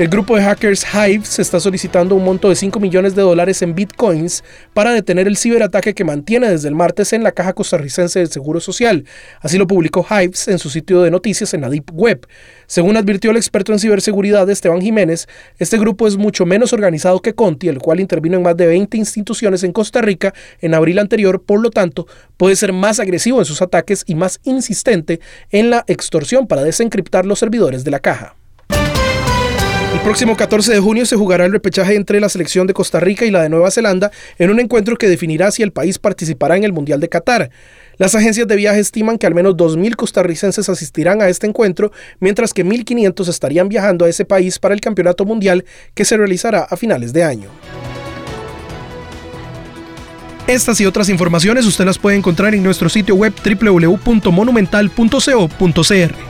El grupo de hackers Hives está solicitando un monto de 5 millones de dólares en bitcoins para detener el ciberataque que mantiene desde el martes en la Caja Costarricense del Seguro Social. Así lo publicó Hives en su sitio de noticias en la Deep Web. Según advirtió el experto en ciberseguridad Esteban Jiménez, este grupo es mucho menos organizado que Conti, el cual intervino en más de 20 instituciones en Costa Rica en abril anterior, por lo tanto, puede ser más agresivo en sus ataques y más insistente en la extorsión para desencriptar los servidores de la caja. El próximo 14 de junio se jugará el repechaje entre la selección de Costa Rica y la de Nueva Zelanda en un encuentro que definirá si el país participará en el Mundial de Qatar. Las agencias de viaje estiman que al menos 2.000 costarricenses asistirán a este encuentro, mientras que 1.500 estarían viajando a ese país para el Campeonato Mundial que se realizará a finales de año. Estas y otras informaciones usted las puede encontrar en nuestro sitio web www.monumental.co.cr.